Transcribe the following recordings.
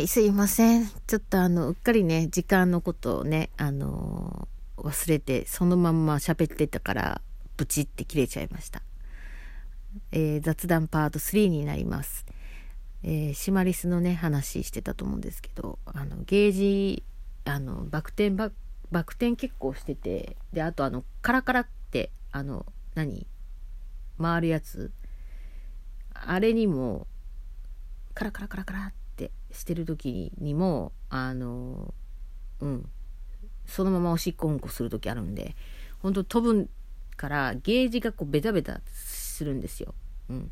い、すいません。ちょっとあの、うっかりね、時間のことをね、あのー忘れて、そのまんま喋ってたから、ブチって切れちゃいました。えー雑談パート3になります。えーシマリスのね、話してたと思うんですけど、あの、ゲージ、あの、バク転バ、バク転結構してて、で、あとあの、カラカラって、あの、何回るやつあれにも、カラカラカラカラってしてる時にもあのうん。そのままおしっこうんこする時あるんで本当飛ぶからゲージがこうベタベタするんですよ。うん、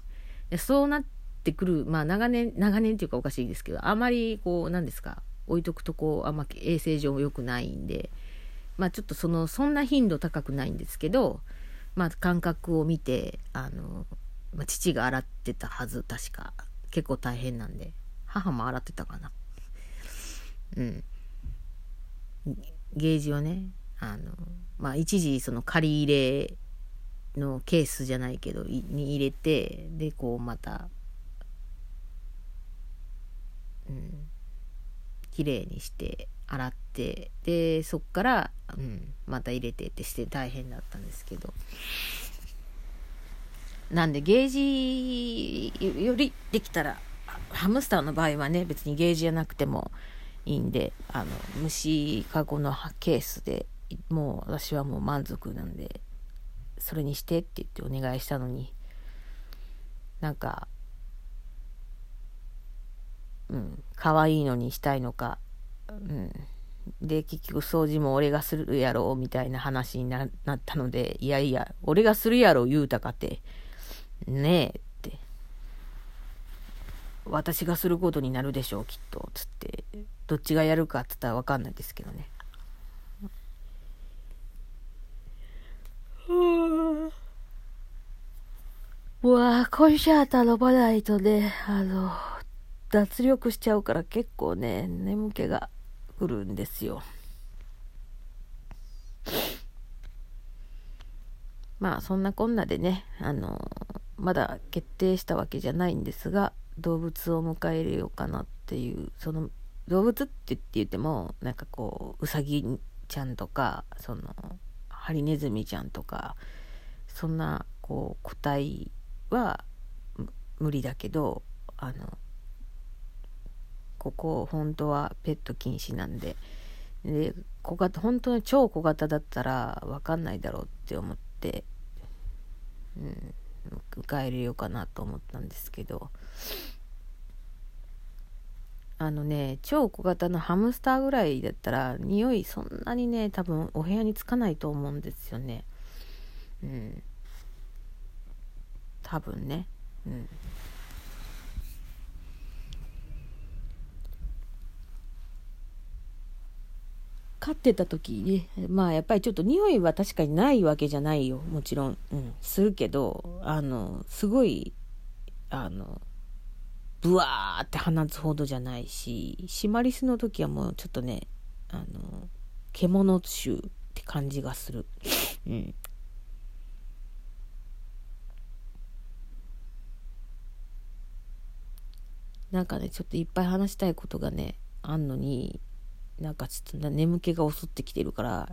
でそうなってくるまあ長年長年っていうかおかしいですけどあまりこう何ですか置いとくとこうあんま衛生上良くないんでまあちょっとそのそんな頻度高くないんですけどまあ感覚を見てあの、まあ、父が洗ってたはず確か。結構大変なんで。母も洗ってたかな。うん。ゲージをねあのまあ一時その借り入れのケースじゃないけどいに入れてでこうまたうん綺麗にして洗ってでそっから、うん、また入れてってして大変だったんですけど。なんでゲージよりできたらハムスターの場合はね別にゲージじゃなくてもいいんであの虫かごのケースでもう私はもう満足なんでそれにしてって言ってお願いしたのになんかうん可愛いのにしたいのかうん。で結局掃除も俺がするやろうみたいな話にななったのでいやいや俺がするやろ言うたかてねえ私がすることになるでしょうきっと。つってどっちがやるかっつったら分かんないですけどね。うわあコンシャータ飲まないとねあの脱力しちゃうから結構ね眠気が来るんですよ。まあそんなこんなでねあのまだ決定したわけじゃないんですが動物を迎え入れようかなっていうその動物って言って言ってもなんかこううさぎちゃんとかそのハリネズミちゃんとかそんなこう個体は無理だけどあのここ本当はペット禁止なんでで小型本当に超小型だったら分かんないだろうって思って、うん、迎え入れようかなと思ったんですけど。あのね超小型のハムスターぐらいだったら匂いそんなにね多分お部屋につかないと思うんですよね。うん。多分ね。うん。飼ってた時ねまあやっぱりちょっと匂いは確かにないわけじゃないよ。もちろん、うん、するけどあのすごいあのブワーって放つほどじゃないしシマリスの時はもうちょっとねあの獣臭って感じがする。うん。なんかねちょっといっぱい話したいことがねあんのになんかちょっと眠気が襲ってきてるから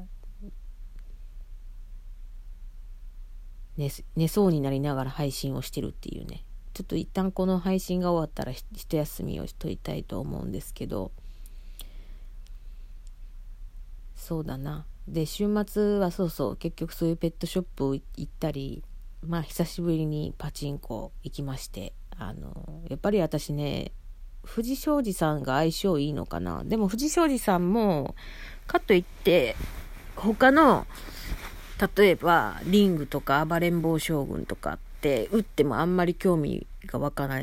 寝寝そうになりながら配信をしてるっていうね。ちょっと一旦この配信が終わったら一休みをしといたいと思うんですけど。そうだな。で週末はそうそう結局そういうペットショップ行ったりまあ久しぶりにパチンコ行きましてあのやっぱり私ね藤庄司さんが相性いいのかな？でも藤庄司さんもかといって他の例えばリングとか暴れん坊将軍とかって打ってもあんまり興味が湧かな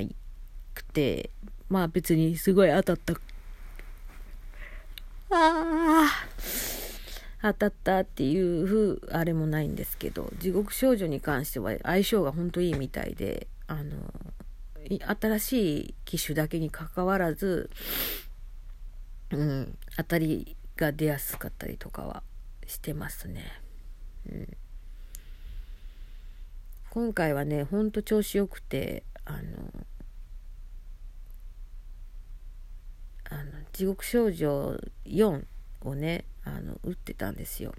くてまあ別にすごい当たった。あ当たったっていう風あれもないんですけど地獄少女に関しては相性が本当いいみたいであの新しい機種だけにかかわらず、うん、当たりが出やすかったりとかはしてますね。うん、今回はねほんと調子よくてあのあの地獄症状4をねあの打ってたんですよ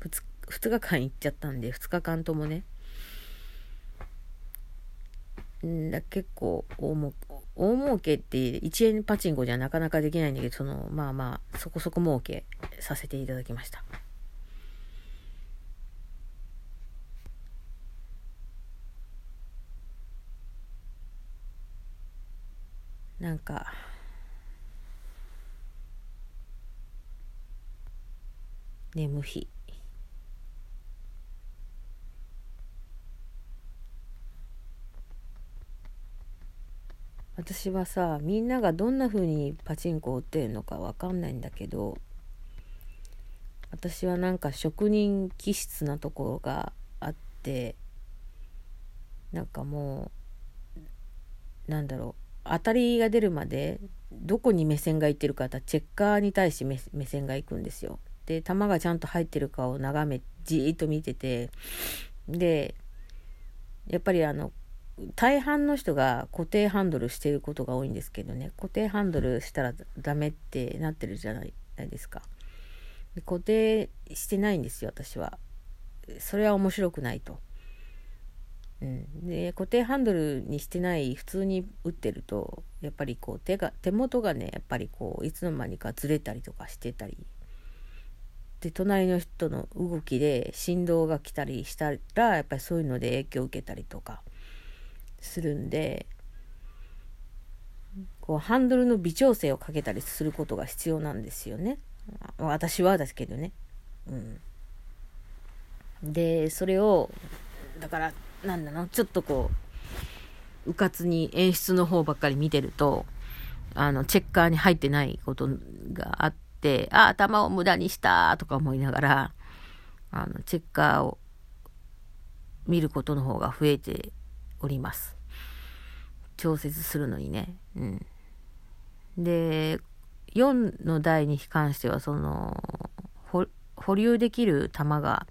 2, 2日間行っちゃったんで2日間ともねだ結構大も大儲けって1円パチンコじゃなかなかできないんだけどそのまあまあそこそこ儲けさせていただきました。なんか眠日私はさみんながどんな風にパチンコを打ってるのか分かんないんだけど私はなんか職人気質なところがあってなんかもうなんだろう当たりが出るまでどこに目線がいってるかってチェッカーに対して目線がいくんですよ。で球がちゃんと入ってるかを眺めじーっと見ててでやっぱりあの大半の人が固定ハンドルしてることが多いんですけどね。固定ハンドルしたらダメってなってるじゃないですか。固定してないんですよ私は。それは面白くないと、うん、で固定ハンドルにしてない普通に打ってるとやっぱりこう手が手元がねやっぱりこういつの間にかずれたりとかしてたり。で隣の人の動きで振動が来たりしたらやっぱりそういうので影響を受けたりとか。するんでこうハンドルの微調整をかけたりすることが必要なんですよね。私はですけどね。うん。でそれをだからなんだのちょっとこううかつに演出の方ばっかり見てるとあのチェッカーに入ってないことがあってあ頭を無駄にしたとか思いながらあのチェッカーを見ることの方が増えております。調節するのにね。うん。で、4の台に関しては、その、保留できる玉が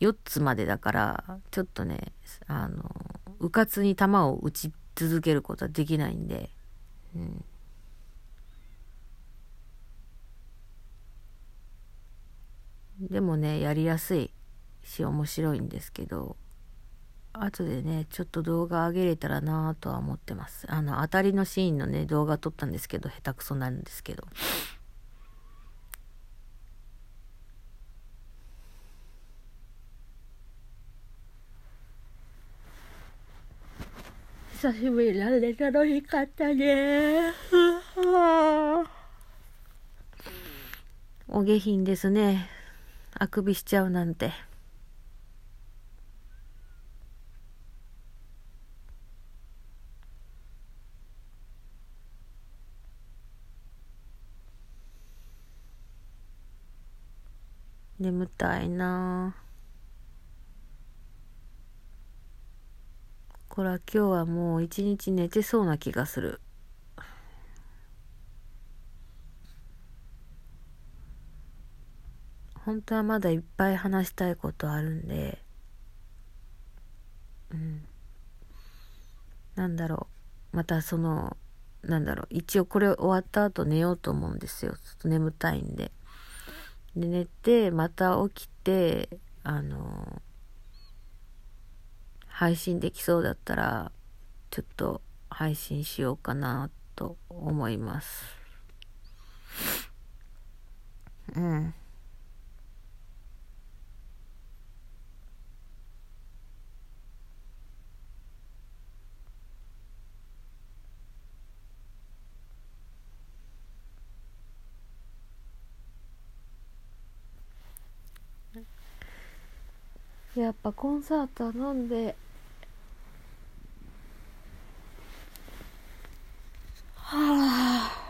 4つまでだから、ちょっとね、あの、うかつに玉を打ち続けることはできないんで、うん。でもね、やりやすいし面白いんですけど、後でね、ちょっと動画上げれたらなとは思ってます。あの、当たりのシーンのね、動画撮ったんですけど、下手くそなんですけど。久しぶりなんで楽しかったね。お下品ですね。あくびしちゃうなんて。眠たいな。これは今日はもう一日寝てそうな気がする。本当はまだいっぱい話したいことあるんでうん。なんだろう。またそのなんだろう。一応これ終わった後寝ようと思うんですよ。ちょっと眠たいんで。で寝てまた起きてあの配信できそうだったらちょっと配信しようかなと思います。うん。やっぱコンサートは飲んではあ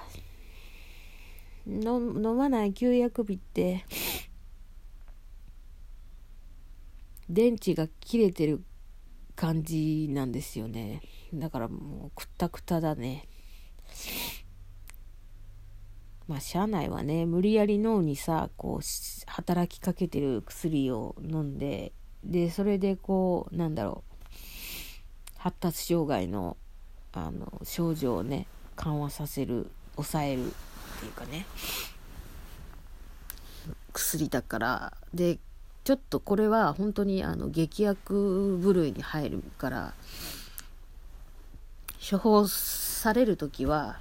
飲まない休薬日って電池が切れてる感じなんですよね。だからもうくったくただね。まあ社内はね無理やり脳にさこう働きかけてる薬を飲んででそれでこうなんだろう発達障害のあの症状をね緩和させる抑えるっていうかね。薬だから。でちょっとこれは本当にあの劇薬部類に入るから処方される時は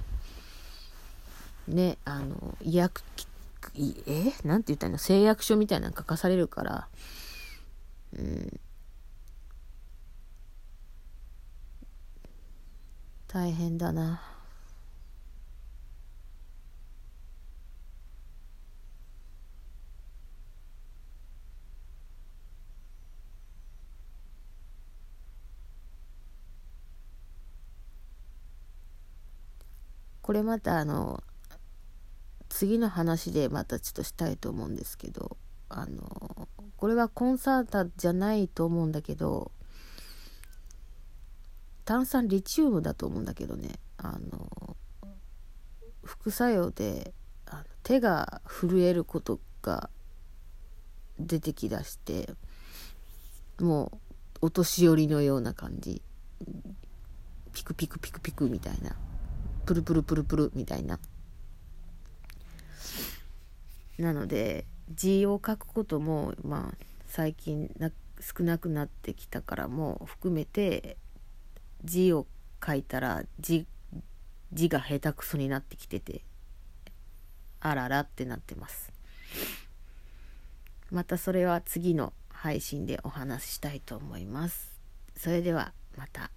ねあの医薬え？なんて言ったの？誓約書みたいなの書かされるからうん大変だな。これまたあの次の話でまたちょっとしたいと思うんですけどあのこれはコンサータじゃないと思うんだけど炭酸リチウムだと思うんだけどね。あの副作用であの手が震えることが出てきだしてもうお年寄りのような感じ。ピクピクピクピクみたいな。プルプルプルプルみたいな。なので字を書くこともまあ最近な少なくなってきたからも含めて字を書いたら字字が下手くそになってきててあららってなってますまたそれは次の配信でお話ししたいと思いますそれではまた。